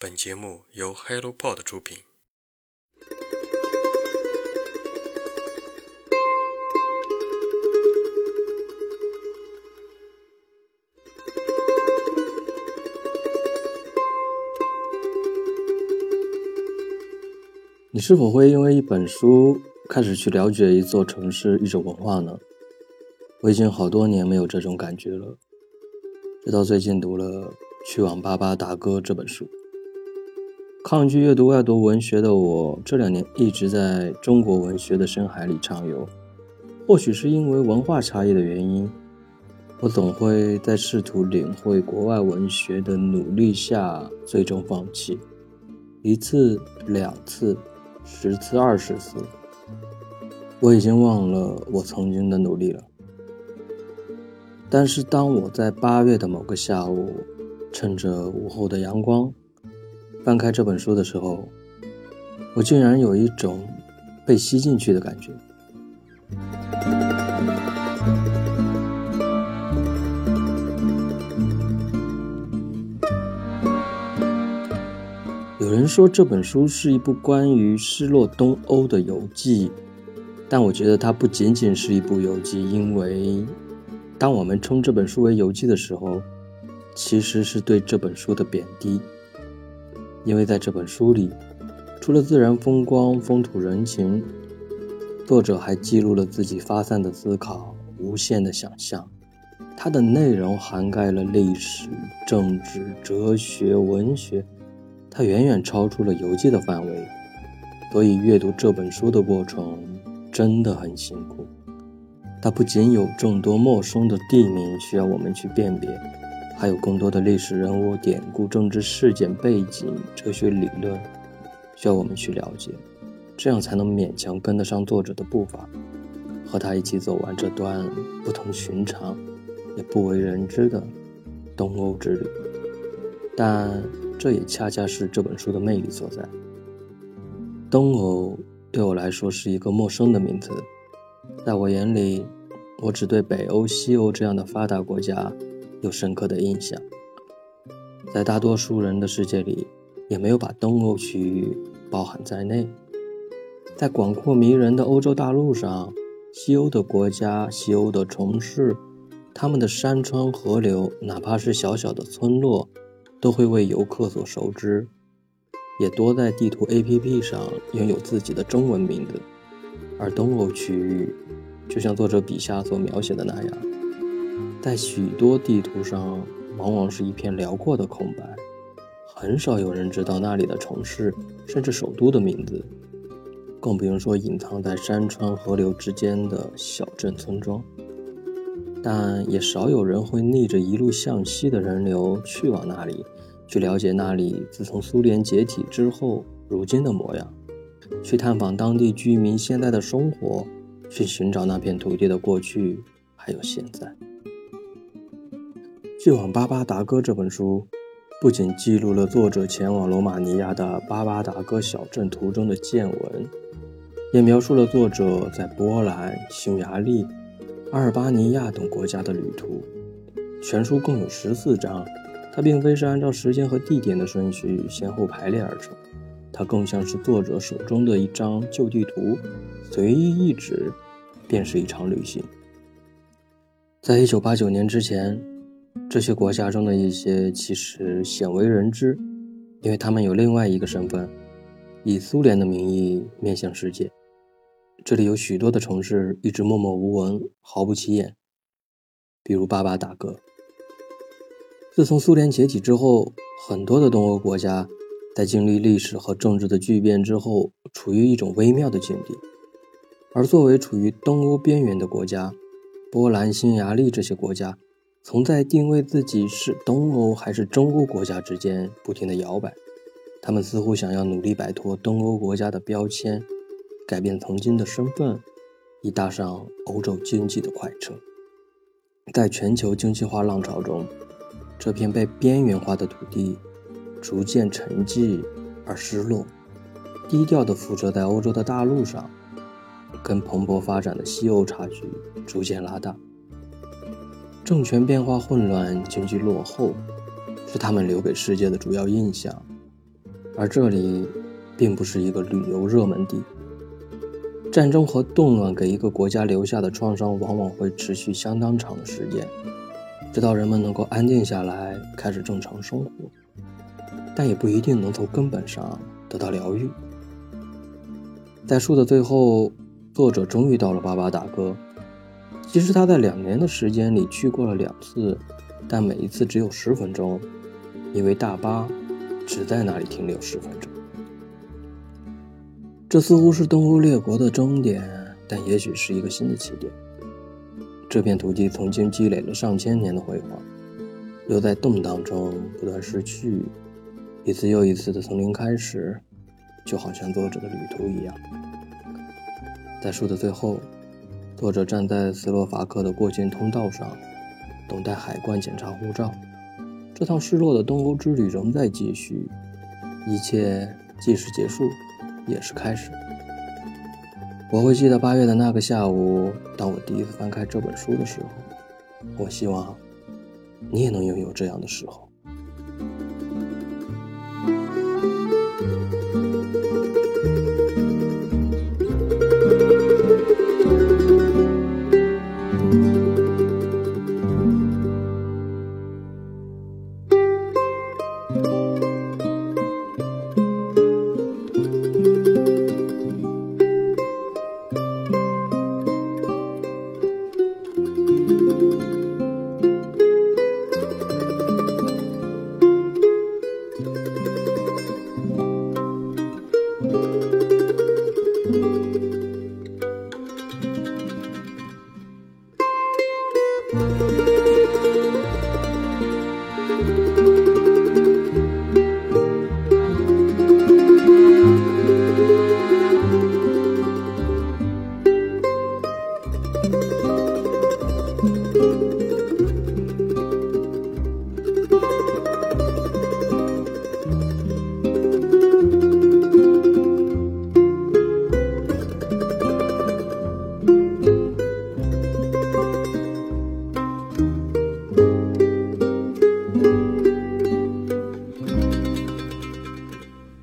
本节目由 HelloPod 出品。你是否会因为一本书开始去了解一座城市、一种文化呢？我已经好多年没有这种感觉了，直到最近读了《去往巴巴达哥》这本书。抗拒阅读外国文学的我，这两年一直在中国文学的深海里畅游。或许是因为文化差异的原因，我总会在试图领会国外文学的努力下，最终放弃。一次、两次、十次、二十次，我已经忘了我曾经的努力了。但是，当我在八月的某个下午，趁着午后的阳光，翻开这本书的时候，我竟然有一种被吸进去的感觉。有人说这本书是一部关于失落东欧的游记，但我觉得它不仅仅是一部游记，因为。当我们称这本书为游记的时候，其实是对这本书的贬低，因为在这本书里，除了自然风光、风土人情，作者还记录了自己发散的思考、无限的想象。它的内容涵盖了历史、政治、哲学、文学，它远远超出了游记的范围，所以阅读这本书的过程真的很辛苦。它不仅有众多陌生的地名需要我们去辨别，还有更多的历史人物、典故、政治事件背景、哲学理论需要我们去了解，这样才能勉强跟得上作者的步伐，和他一起走完这段不同寻常也不为人知的东欧之旅。但这也恰恰是这本书的魅力所在。东欧对我来说是一个陌生的名词。在我眼里，我只对北欧、西欧这样的发达国家有深刻的印象。在大多数人的世界里，也没有把东欧区域包含在内。在广阔迷人的欧洲大陆上，西欧的国家、西欧的城市，他们的山川河流，哪怕是小小的村落，都会为游客所熟知，也多在地图 APP 上拥有自己的中文名字。而东欧区域，就像作者笔下所描写的那样，在许多地图上往往是一片辽阔的空白，很少有人知道那里的城市甚至首都的名字，更不用说隐藏在山川河流之间的小镇村庄。但也少有人会逆着一路向西的人流去往那里，去了解那里自从苏联解体之后如今的模样。去探访当地居民现在的生活，去寻找那片土地的过去，还有现在。《去往巴巴达哥》这本书，不仅记录了作者前往罗马尼亚的巴巴达哥小镇途中的见闻，也描述了作者在波兰、匈牙利、阿尔巴尼亚等国家的旅途。全书共有十四章，它并非是按照时间和地点的顺序先后排列而成。它更像是作者手中的一张旧地图，随意一指，便是一场旅行。在一九八九年之前，这些国家中的一些其实鲜为人知，因为他们有另外一个身份，以苏联的名义面向世界。这里有许多的城市一直默默无闻，毫不起眼，比如巴巴达哥。自从苏联解体之后，很多的东欧国家。在经历历史和政治的巨变之后，处于一种微妙的境地。而作为处于东欧边缘的国家，波兰、匈牙利这些国家，从在定位自己是东欧还是中欧国家之间不停地摇摆。他们似乎想要努力摆脱东欧国家的标签，改变曾经的身份，以搭上欧洲经济的快车。在全球经济化浪潮中，这片被边缘化的土地。逐渐沉寂而失落，低调地附着在欧洲的大陆上，跟蓬勃发展的西欧差距逐渐拉大。政权变化混乱，经济落后，是他们留给世界的主要印象。而这里并不是一个旅游热门地。战争和动乱给一个国家留下的创伤，往往会持续相当长的时间，直到人们能够安静下来，开始正常生活。但也不一定能从根本上得到疗愈。在书的最后，作者终于到了巴巴达哥。其实他在两年的时间里去过了两次，但每一次只有十分钟，因为大巴只在那里停留十分钟。这似乎是东欧列国的终点，但也许是一个新的起点。这片土地曾经积累了上千年的辉煌，又在动荡中不断失去。一次又一次的从零开始，就好像作者的旅途一样。在书的最后，作者站在斯洛伐克的过境通道上，等待海关检查护照。这趟失落的东欧之旅仍在继续，一切既是结束。也是开始。我会记得八月的那个下午，当我第一次翻开这本书的时候。我希望你也能拥有这样的时候。